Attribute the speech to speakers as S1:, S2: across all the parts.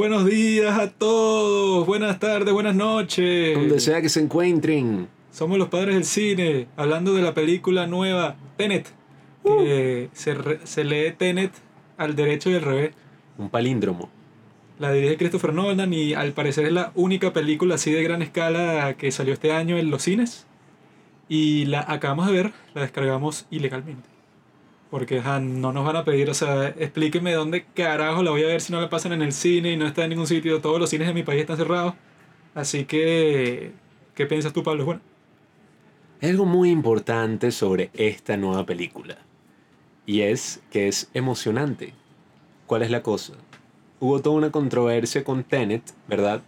S1: Buenos días a todos, buenas tardes, buenas noches.
S2: Donde sea que se encuentren.
S1: Somos los padres del cine, hablando de la película nueva Tenet, que se, re- se lee Tenet al derecho y al revés.
S2: Un palíndromo.
S1: La dirige Christopher Nolan y al parecer es la única película así de gran escala que salió este año en los cines. Y la acabamos de ver, la descargamos ilegalmente. Porque ajá, no nos van a pedir, o sea, explíqueme dónde carajo la voy a ver si no la pasan en el cine y no está en ningún sitio. Todos los cines de mi país están cerrados. Así que, ¿qué piensas tú, Pablo? Bueno,
S2: Hay algo muy importante sobre esta nueva película. Y es que es emocionante. ¿Cuál es la cosa? Hubo toda una controversia con Tenet, ¿verdad?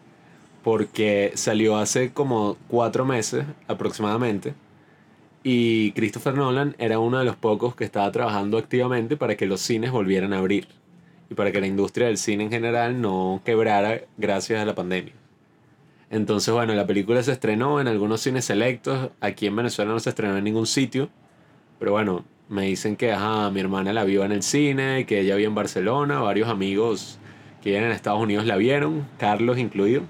S2: Porque salió hace como cuatro meses aproximadamente. Y Christopher Nolan era uno de los pocos que estaba trabajando activamente para que los cines volvieran a abrir. Y para que la industria del cine en general no quebrara gracias a la pandemia. Entonces, bueno, la película se estrenó en algunos cines selectos. Aquí en Venezuela no se estrenó en ningún sitio. Pero bueno, me dicen que ajá, mi hermana la vio en el cine, que ella vio en Barcelona, varios amigos que viven en Estados Unidos la vieron, Carlos incluido.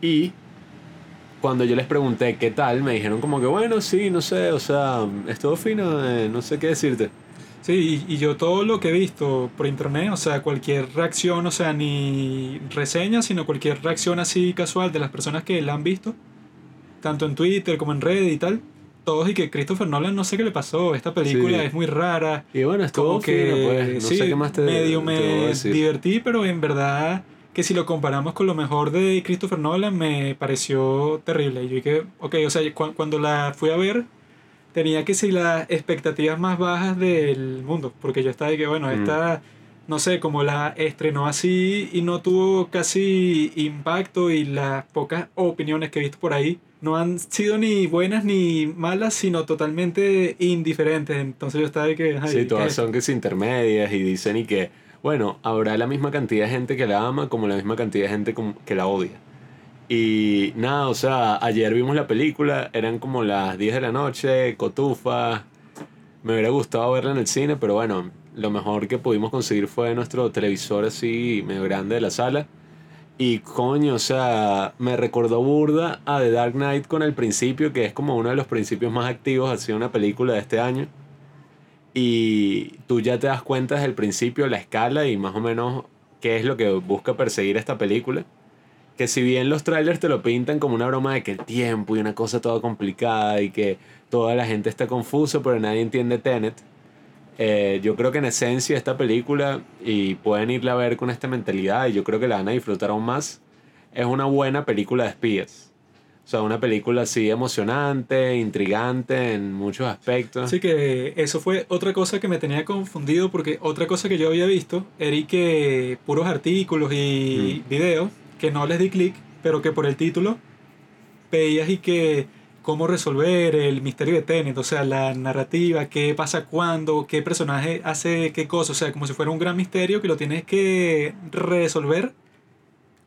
S2: Y cuando yo les pregunté qué tal, me dijeron como que bueno, sí, no sé, o sea, estuvo fino, eh, no sé qué decirte.
S1: Sí, y, y yo todo lo que he visto por internet, o sea, cualquier reacción, o sea, ni reseña, sino cualquier reacción así casual de las personas que la han visto, tanto en Twitter como en Reddit y tal, todos y que Christopher Nolan no sé qué le pasó, esta película
S2: Sí.
S1: es muy rara,
S2: Y bueno, estuvo
S1: que
S2: fino, pues, no
S1: sí,
S2: sé qué más te
S1: medio
S2: te
S1: me divertí, pero en verdad que si lo comparamos con lo mejor de Christopher Nolan me pareció terrible. Y yo dije, ok, o sea, cu- cuando la fui a ver tenía que ser las expectativas más bajas del mundo, porque yo estaba de que, bueno,
S2: Mm.
S1: esta, no sé, como la estrenó así y no tuvo casi impacto y las pocas opiniones que he visto por ahí no han sido ni buenas ni malas, sino totalmente indiferentes. Entonces yo estaba de que... ay,
S2: Sí,
S1: ¿qué
S2: todas
S1: es
S2: son que se intermedias y dicen y que, bueno, habrá la misma cantidad de gente que la ama como la misma cantidad de gente que la odia. Y nada, o sea, ayer vimos la película, eran como las 10 de la noche, cotufa. Me hubiera gustado verla en el cine, pero bueno, lo mejor que pudimos conseguir fue nuestro televisor así medio grande de la sala. Y coño, o sea, me recordó burda a The Dark Knight con el principio, que es como uno de los principios más activos de una película de este año. Y tú ya te das cuenta desde el principio la escala y más o menos qué es lo que busca perseguir esta película. Que si bien los trailers te lo pintan como una broma de que el tiempo y una cosa toda complicada y que toda la gente está confusa pero nadie entiende Tenet, eh, yo creo que en esencia esta película, y pueden irla a ver con esta mentalidad y yo creo que la van a disfrutar aún más, es una buena película de espías. O sea, una película así emocionante, intrigante en muchos aspectos.
S1: Así que eso fue otra cosa que me tenía confundido porque otra cosa que yo había visto era que puros artículos y
S2: Mm.
S1: videos que no les di clic, pero que por el título veías y que cómo resolver el misterio de Tenet, o sea, la narrativa, qué pasa cuándo, qué personaje hace qué cosa, o sea, como si fuera un gran misterio que lo tienes que resolver.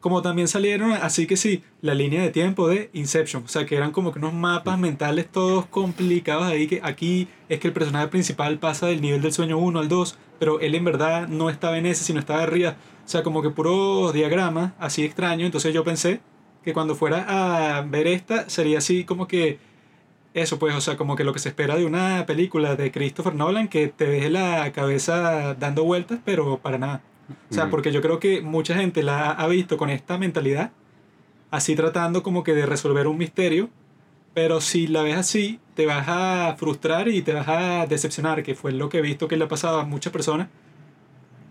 S1: Como también salieron, así que sí, la línea de tiempo de Inception. O sea, que eran como que unos mapas mentales todos complicados ahí. Que aquí es que el personaje principal pasa del nivel del sueño 1 al 2, pero él en verdad no estaba en ese, sino estaba arriba. O sea, como que puro diagrama, así extraño. Entonces yo pensé que cuando fuera a ver esta, sería así como que. Eso, pues, o sea, como que lo que se espera de una película de Christopher Nolan, que te deje la cabeza dando vueltas, pero para nada. O sea, porque yo creo que mucha gente la ha visto con esta mentalidad, así tratando como que de resolver un misterio, pero si la ves así, te vas a frustrar y te vas a decepcionar, que fue lo que he visto que le ha pasado a muchas personas,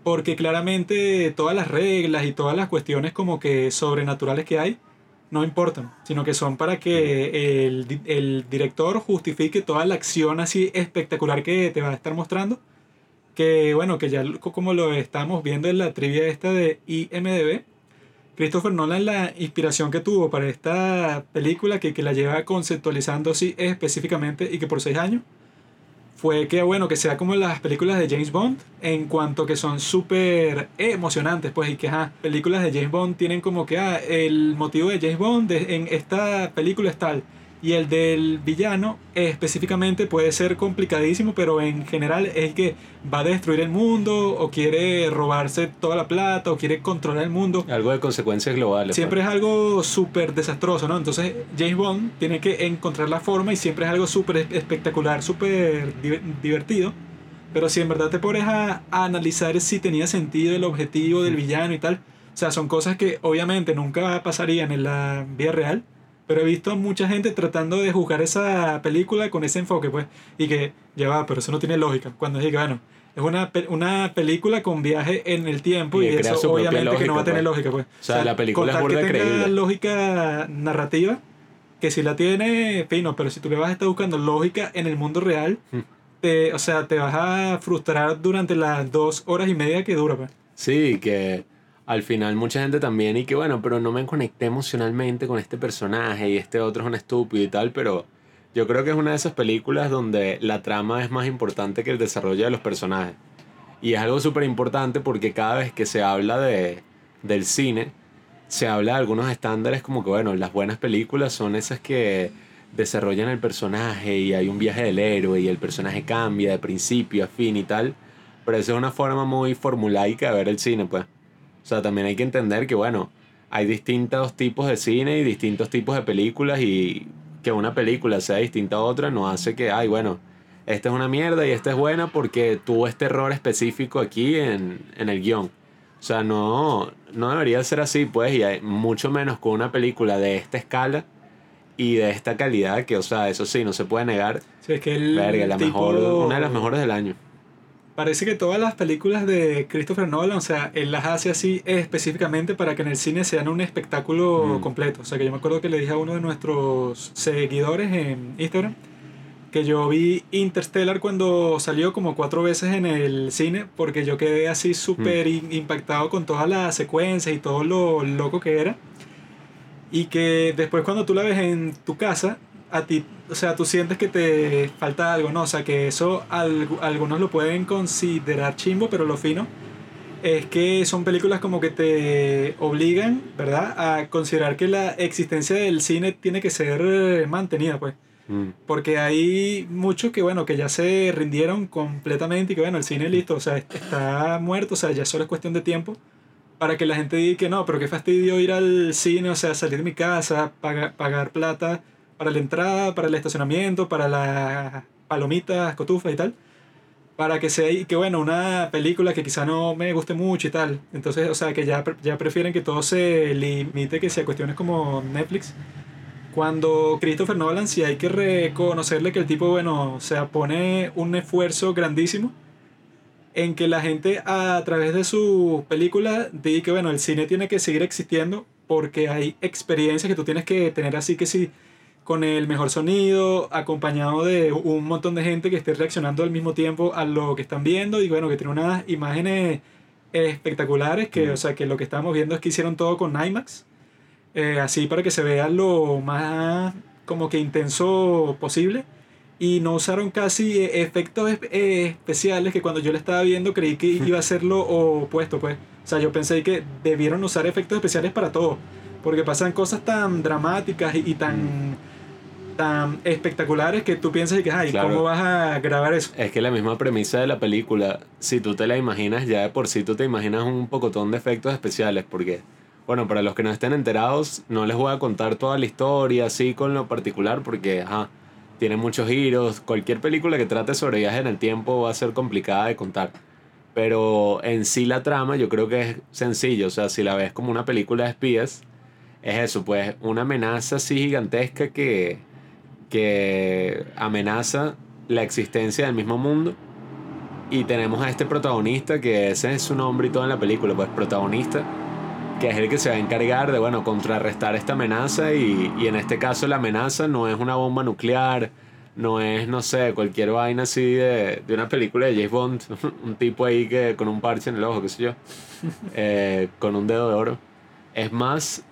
S1: porque claramente todas las reglas y todas las cuestiones como que sobrenaturales que hay no importan, sino que son para que el, el director justifique toda la acción así espectacular que te va a estar mostrando que bueno, que ya como lo estamos viendo en la trivia esta de IMDB, Christopher Nolan la inspiración que tuvo para esta película, que, que la lleva conceptualizando así específicamente y que por seis años, fue que bueno, que sea como las películas de James Bond, en cuanto que son súper emocionantes, pues, y que ajá, películas de James Bond tienen como que, ah, el motivo de James Bond en esta película es tal, Y el del villano eh, específicamente puede ser complicadísimo, pero en general es que va a destruir el mundo o quiere robarse toda la plata o quiere controlar el mundo.
S2: Algo de consecuencias globales.
S1: Siempre
S2: pues.
S1: es algo súper desastroso, ¿no? Entonces James Bond tiene que encontrar la forma y siempre es algo súper espectacular, súper di- divertido. Pero si en verdad te pones a, a analizar si tenía sentido el objetivo del villano y tal, o sea, son cosas que obviamente nunca pasarían en la vida real. Pero he visto a mucha gente tratando de juzgar esa película con ese enfoque, pues. Y que, ya va, pero eso no tiene lógica. Cuando dije, bueno, es una, una película con viaje en el tiempo
S2: Y
S1: y, eso obviamente que no va a tener
S2: pues.
S1: lógica, pues.
S2: O sea, la película es burda
S1: que tenga
S2: creíble.
S1: lógica narrativa, que si la tiene, fino, pero si tú le vas a estar buscando lógica en el mundo real,
S2: Hmm.
S1: te, o sea, te vas a frustrar durante las dos horas y media que dura, pues.
S2: Sí, que al final mucha gente también y que bueno, pero no me conecté emocionalmente con este personaje y este otro es un estúpido y tal, pero yo creo que es una de esas películas donde la trama es más importante que el desarrollo de los personajes. Y es algo súper importante porque cada vez que se habla de, del cine, se habla de algunos estándares como que, bueno, las buenas películas son esas que desarrollan el personaje y hay un viaje del héroe y el personaje cambia de principio a fin y tal. Pero esa es una forma muy formulaica de ver el cine, pues. O sea, también hay que entender que, bueno, hay distintos tipos de cine y distintos tipos de películas y que una película sea distinta a otra no hace que, ay, bueno, esta es una mierda y esta es buena porque tuvo este error específico aquí en, en el guion. O sea, no, no debería ser así, pues, y hay mucho menos con una película de esta escala y de esta calidad que, o sea, eso sí, no se puede negar.
S1: Sí, es que el
S2: Verga, la
S1: tipo-
S2: mejor, una de las mejores del año.
S1: Parece que todas las películas de Christopher Nolan, o sea, él las hace así específicamente para que en el cine sean un espectáculo
S2: Mm.
S1: completo. O sea, que yo me acuerdo que le dije a uno de nuestros seguidores en Instagram que yo vi Interstellar cuando salió como cuatro veces en el cine porque yo quedé así súper in- impactado con todas las secuencias y todo lo loco que era. Y que después cuando tú la ves en tu casa, a ti, o sea, tú sientes que te falta algo, ¿no? O sea, que eso algu- algunos lo pueden considerar chimbo, pero lo fino es que son películas como que te obligan, ¿verdad? A considerar que la existencia del cine tiene que ser eh, mantenida, pues.
S2: Mm.
S1: Porque hay muchos que, bueno, que ya se rindieron completamente y que, bueno, el cine listo, o sea, est- está muerto, o sea, ya solo es cuestión de tiempo para que la gente diga que no, pero qué fastidio ir al cine, o sea, salir de mi casa, paga- pagar plata para la entrada, para el estacionamiento, para las palomitas, cotufas y tal. Para que sea, que bueno, una película que quizá no me guste mucho y tal. Entonces, o sea, que ya, ya prefieren que todo se limite, que sea cuestiones como Netflix. Cuando Christopher Nolan, sí hay que reconocerle que el tipo, bueno, o sea, pone un esfuerzo grandísimo en que la gente a través de su película diga que, bueno, el cine tiene que seguir existiendo porque hay experiencias que tú tienes que tener así que sí, con el mejor sonido, acompañado de un montón de gente que esté reaccionando al mismo tiempo a lo que están viendo y bueno, que tiene unas imágenes espectaculares que,
S2: Mm.
S1: o sea, que lo que estamos viendo es que hicieron todo con IMAX, eh, así para que se vea lo más como que intenso posible y no usaron casi eh, efectos eh, especiales que cuando yo lo estaba viendo creí que iba a ser lo opuesto, pues. O sea, yo pensé que debieron usar efectos especiales para todo, porque pasan cosas tan dramáticas y, y tan tan espectaculares que tú piensas que, ay,
S2: Claro.
S1: ¿cómo vas a grabar eso?
S2: Es que la misma premisa de la película, si tú te la imaginas, ya de por sí tú te imaginas un pocotón de efectos especiales, porque, bueno, para los que no estén enterados, no les voy a contar toda la historia así con lo particular, porque, ajá, tiene muchos giros. Cualquier película que trate sobre viajes en el tiempo va a ser complicada de contar. Pero en sí la trama yo creo que es sencillo, o sea, si la ves como una película de espías, es eso, pues una amenaza así gigantesca que, que amenaza la existencia del mismo mundo. Y tenemos a este protagonista, que ese es su nombre y todo en la película, pues protagonista, que es el que se va a encargar de, bueno, contrarrestar esta amenaza. Y, y en este caso la amenaza no es una bomba nuclear, no es, no sé, cualquier vaina así de, de una película de James Bond, un tipo ahí que con un parche en el ojo, qué sé yo, eh, con un dedo de oro. Es más,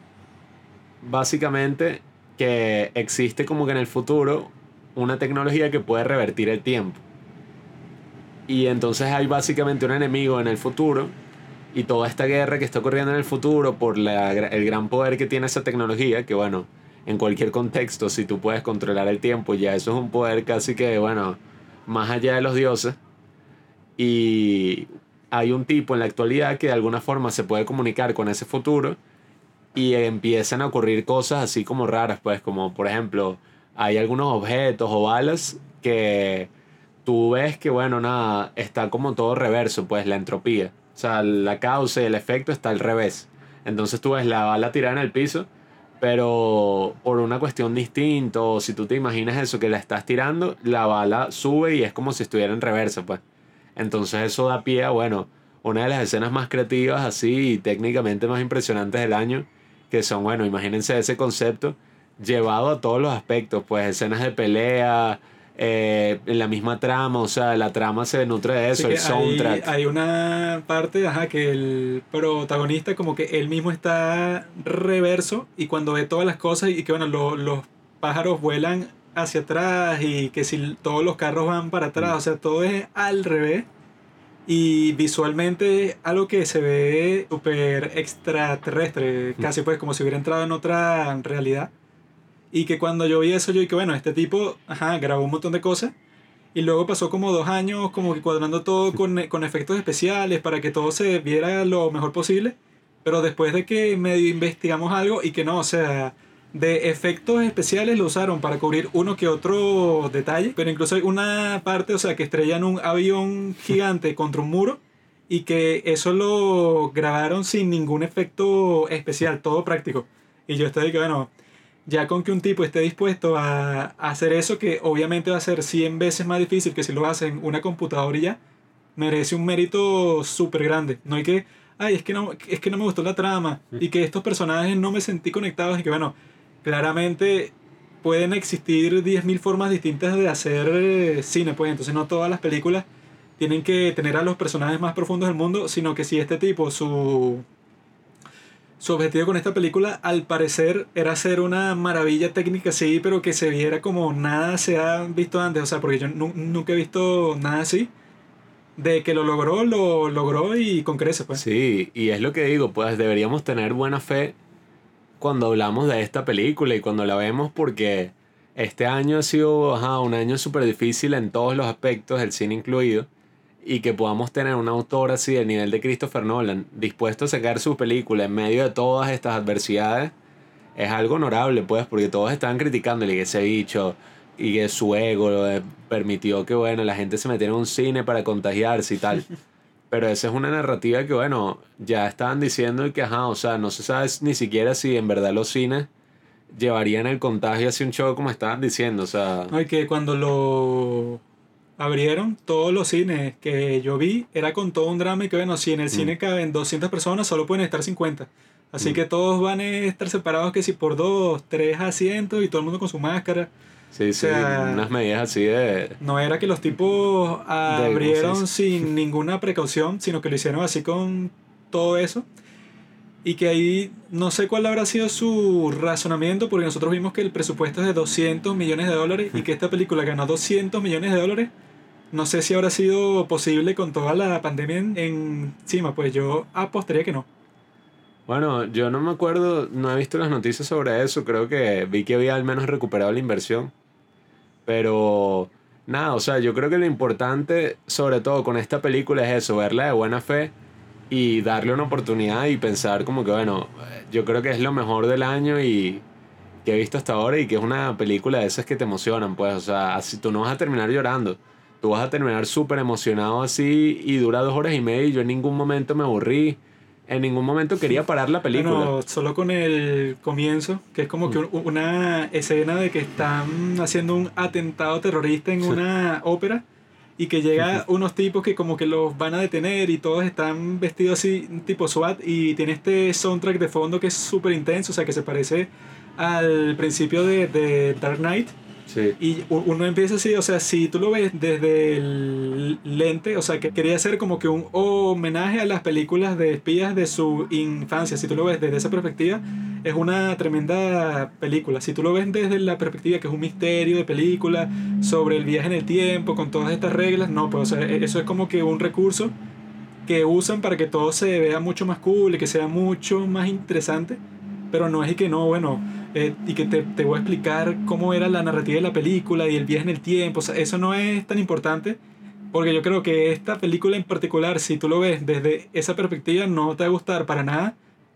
S2: básicamente, que existe como que en el futuro una tecnología que puede revertir el tiempo. Y entonces hay básicamente un enemigo en el futuro y toda esta guerra que está ocurriendo en el futuro por la el gran poder que tiene esa tecnología, que bueno, en cualquier contexto, si tú puedes controlar el tiempo, ya eso es un poder casi que, bueno, más allá de los dioses. Y hay un tipo en la actualidad que de alguna forma se puede comunicar con ese futuro y empiezan a ocurrir cosas así como raras, pues como por ejemplo, hay algunos objetos o balas que tú ves que, bueno, nada, está como todo reverso, pues la entropía. O sea, la causa y el efecto está al revés. Entonces tú ves la bala tirada en el piso, pero por una cuestión distinta, o si tú te imaginas eso, que la estás tirando, la bala sube y es como si estuviera en reverso, pues. Entonces eso da pie a, bueno, una de las escenas más creativas así y técnicamente más impresionantes del año, que son, bueno, imagínense ese concepto llevado a todos los aspectos, pues escenas de pelea, eh, en la misma trama, o sea, la trama se nutre de eso, el soundtrack.
S1: Hay, una parte, ajá, que el protagonista como que él mismo está reverso y cuando ve todas las cosas y que bueno, los pájaros vuelan hacia atrás y que si todos los carros van para atrás, mm. o sea, todo es al revés. Y visualmente algo que se ve súper extraterrestre, casi pues como si hubiera entrado en otra realidad. Y que cuando yo vi eso, yo dije, bueno, este tipo, ajá, grabó un montón de cosas. Y luego pasó como dos años como que cuadrando todo con, con efectos especiales para que todo se viera lo mejor posible. Pero después de que medio investigamos algo y que no, o sea, de efectos especiales lo usaron para cubrir uno que otro detalle. Pero incluso hay una parte, o sea, que estrellan un avión gigante contra un muro y que eso lo grabaron sin ningún efecto especial, todo práctico. Y yo estoy que, bueno, ya con que un tipo esté dispuesto a, hacer eso, que obviamente va a ser 100 veces más difícil que si lo hace en una computadora y ya, merece un mérito súper grande. No hay que, ay, es que, no, es que no me gustó la trama y que estos personajes no me sentí conectados y que bueno, claramente pueden existir 10.000 formas distintas de hacer eh, cine, pues entonces no todas las películas tienen que tener a los personajes más profundos del mundo, sino que si este tipo, su su objetivo con esta película, al parecer, era hacer una maravilla técnica, sí, pero que se viera como nada se ha visto antes. O sea, porque yo nunca he visto nada así. De que lo logró, lo logró y con creces, pues.
S2: Sí, y es lo que digo, pues deberíamos tener buena fe cuando hablamos de esta película y cuando la vemos, porque este año ha sido un año súper difícil en todos los aspectos, el cine incluido y que podamos tener un autor así del nivel de Christopher Nolan dispuesto a sacar su película en medio de todas estas adversidades es algo honorable pues porque todos estaban criticándole que ese bicho y que su ego permitió que bueno la gente se metiera en un cine para contagiarse y tal pero esa es una narrativa que bueno ya estaban diciendo que ajá o sea no se sabe ni siquiera si en verdad los cines llevarían el contagio hacia un show como estaban diciendo o sea
S1: ay que cuando lo abrieron todos los cines que yo vi, era con todo un drama y que bueno, si en el mm. cine caben 200 personas, solo pueden estar 50. Así mm. que todos van a estar separados que si por dos, tres asientos y todo el mundo con su máscara.
S2: Sí, sí, unas medidas así de...
S1: No era que los tipos abrieron sin ninguna precaución, sino que lo hicieron así con todo eso. Y que ahí no sé cuál habrá sido su razonamiento, porque nosotros vimos que el presupuesto es de 200 millones de dólares y que esta película ganó 200 millones de dólares. No sé si habrá sido posible con toda la pandemia encima, pues yo apostaría que no.
S2: Bueno, yo no me acuerdo, no he visto las noticias sobre eso, creo que vi que había al menos recuperado la inversión. Pero nada, o sea, yo creo que lo importante, sobre todo con esta película, es eso, verla de buena fe y darle una oportunidad y pensar como que, bueno, yo creo que es lo mejor del año y que he visto hasta ahora y que es una película de esas que te emocionan, pues, o sea, así tú no vas a terminar llorando, tú vas a terminar súper emocionado así y dura dos horas y media y yo en ningún momento me aburrí. En ningún momento quería parar la película.
S1: No, solo con el comienzo, que es como que mm. una escena de que están haciendo un atentado terrorista en una ópera y que llega unos tipos que como que los van a detener y todos están vestidos así tipo SWAT y tiene este soundtrack de fondo que es súper intenso, o sea que se parece al principio de, de Dark Knight y uno empieza así, o sea, si tú lo ves desde el lente, o sea, que quería hacer como que un homenaje a las películas de espías de su infancia. Si tú lo ves desde esa perspectiva, es una tremenda película. Si tú lo ves desde la perspectiva que es un misterio de película sobre el viaje en el tiempo, con todas estas reglas, no, pues o sea, e-, eso es como que un recurso que usan para que todo se vea mucho más cool y que sea mucho más interesante pero no es y que no, bueno, eh, y que te, te voy a explicar cómo era la narrativa de la película y el viaje en el tiempo, o sea, eso no es tan importante, porque yo creo que esta película en particular, si tú lo ves desde esa perspectiva, no te va a gustar para nada,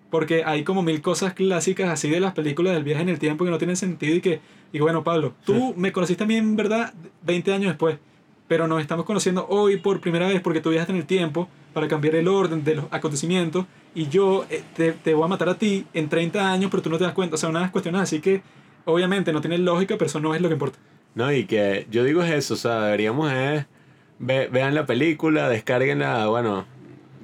S1: porque hay como mil cosas clásicas así de las películas del viaje en el tiempo que no tienen sentido y que, y bueno, Pablo, tú me conociste a mí en verdad 20 años después, pero nos estamos conociendo hoy por primera vez porque tú viajaste en el tiempo para cambiar el orden de los acontecimientos y yo eh, te, te voy a matar a ti en 30 años, pero tú no te das cuenta, o sea, unas cuestiones así que obviamente no tienen lógica, pero eso no es lo que importa.
S2: No, y que yo digo es eso, o sea, deberíamos es, ve- vean la película, descarguenla, bueno,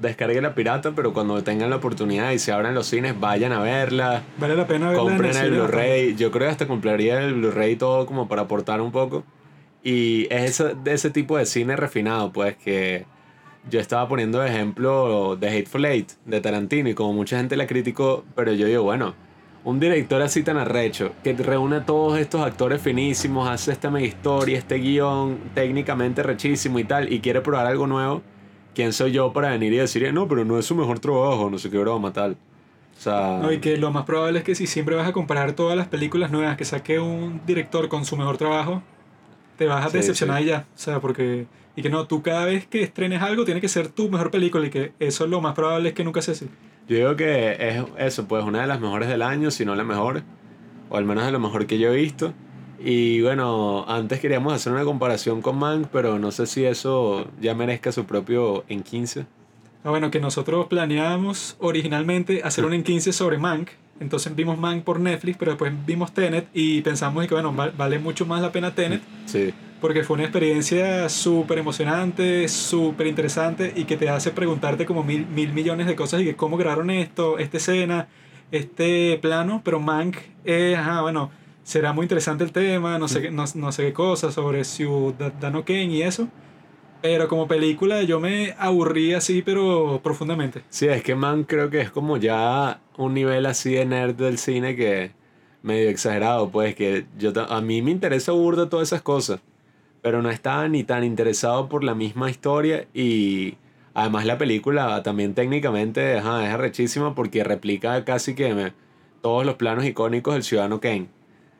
S2: descarguen la pirata, pero cuando tengan la oportunidad y se abran los cines, vayan a verla,
S1: Vale la pena verla en
S2: compren el Blu-ray, yo creo que hasta compraría el Blu-ray todo como para aportar un poco. Y es ese, de ese tipo de cine refinado, pues que yo estaba poniendo ejemplo de Hateful Eight, de Tarantino, y como mucha gente la criticó, pero yo digo, bueno, un director así tan arrecho, que reúne a todos estos actores finísimos, hace esta mega historia, este guion técnicamente rechísimo y tal, y quiere probar algo nuevo, ¿quién soy yo para venir y decir, no, pero no es su mejor trabajo, no sé qué broma, tal? O sea,
S1: No, y que lo más probable es que si siempre vas a comparar todas las películas nuevas que saque un director con su mejor trabajo, te vas a
S2: Sí,
S1: decepcionar
S2: sí.
S1: ya. O sea, porque. Y que no, tú cada vez que estrenes algo tiene que ser tu mejor película y que eso lo más probable es que nunca sea así.
S2: Yo digo que es eso, pues una de las mejores del año, si no la mejor, o al menos de lo mejor que yo he visto. Y bueno, antes queríamos hacer una comparación con Mank, pero no sé si eso ya merezca su propio en 15.
S1: Ah, bueno, que nosotros planeábamos originalmente hacer un en 15 sobre Mank. Entonces vimos Mank por Netflix, pero después vimos Tenet y pensamos que, bueno, val- vale mucho más la pena Tenet
S2: Sí,
S1: porque fue una experiencia súper emocionante, súper interesante y que te hace preguntarte como mil, mil millones de cosas y que cómo grabaron esto, esta escena, este plano, pero Mank, eh, ajá, bueno, será muy interesante el tema, no sé, qué- no, no sé qué cosas sobre Ciudadano Kane y eso, pero como película yo me aburrí así, pero profundamente.
S2: sí, es que Mank creo que es como ya un nivel así de nerd del cine que medio exagerado, pues que yo a mí me interesa burda todas esas cosas, pero no estaba ni tan interesado por la misma historia y además la película también técnicamente ajá, es arrechísima porque replica casi que todos los planos icónicos del Ciudadano Kane.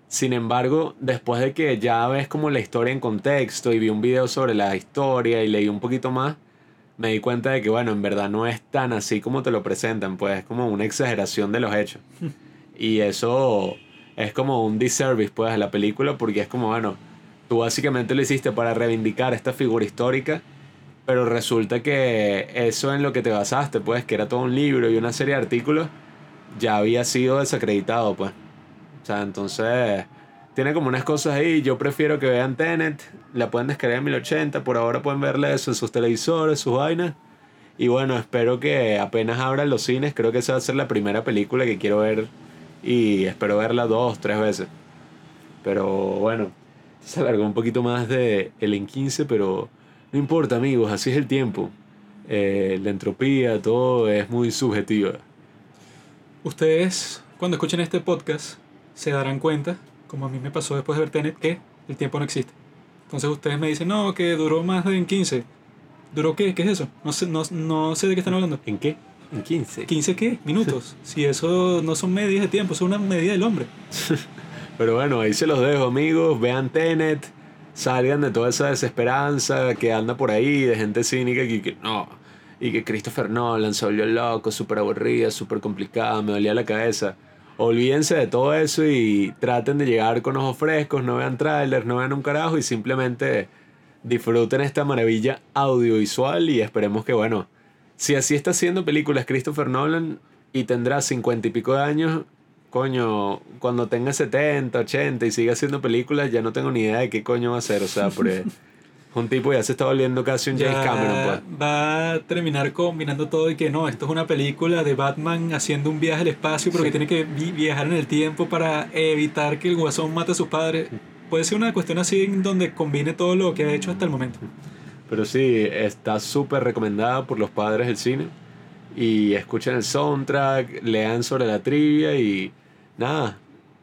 S2: Sin embargo, después de que ya ves como la historia en contexto y vi un video sobre la historia y leí un poquito más, me di cuenta de que, bueno, en verdad no es tan así como te lo presentan, pues es como una exageración de los hechos. Y eso es como un disservice, pues, a la película, porque es como, bueno, tú básicamente lo hiciste para reivindicar esta figura histórica, pero resulta que eso en lo que te basaste, pues, que era todo un libro y una serie de artículos, ya había sido desacreditado, pues. O sea, entonces tiene como unas cosas ahí. Yo prefiero que vean Tenet, la pueden descargar en 1080, por ahora pueden verla eso en sus televisores, sus vainas. Y bueno, espero que apenas abran los cines, creo que esa va a ser la primera película que quiero ver y espero verla dos, tres veces. Pero bueno, se alargó un poquito más de el en 15, pero no importa amigos, así es el tiempo. Eh, la entropía, todo es muy subjetiva.
S1: Ustedes, cuando escuchen este podcast, se darán cuenta, como a mí me pasó después de ver Tenet, que el tiempo no existe. Entonces ustedes me dicen, no, que duró más de en 15. ¿Duró qué? ¿Qué es eso? No sé, no, no sé de qué están hablando.
S2: ¿En qué? En 15.
S1: ¿15 qué? Minutos. si eso no son medidas de tiempo, es una medida del hombre.
S2: Pero bueno, ahí se los dejo, amigos. Vean Tenet. Salgan de toda esa desesperanza que anda por ahí, de gente cínica que, que no. Y que Christopher Nolan se volvió loco, súper aburrida, súper complicada, me dolía la cabeza. Olvídense de todo eso y traten de llegar con ojos frescos, no vean trailers, no vean un carajo y simplemente disfruten esta maravilla audiovisual y esperemos que, bueno, si así está haciendo películas Christopher Nolan y tendrá cincuenta y pico de años, coño, cuando tenga 70, 80 y siga haciendo películas, ya no tengo ni idea de qué coño va a hacer. O sea, porque un tipo ya se está volviendo casi un James Cameron, pues.
S1: va a terminar combinando todo y que no, esto es una película de Batman haciendo un viaje al espacio, pero que tiene que vi- viajar en el tiempo para evitar que el guasón mate a sus padres. Puede ser una cuestión así en donde combine todo lo que ha hecho hasta el momento.
S2: Pero sí, está súper recomendada por los padres del cine. Y escuchen el soundtrack, lean sobre la trivia y nada,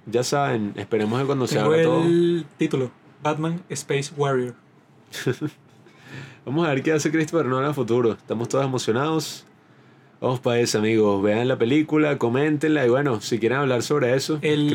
S2: ya saben, esperemos que cuando se abra todo.
S1: el título, Batman Space Warrior.
S2: Vamos a ver qué hace Christopher Nolan a futuro. Estamos todos emocionados. Vamos para eso, amigos. Vean la película, coméntenla y bueno, si quieren hablar sobre eso,
S1: El-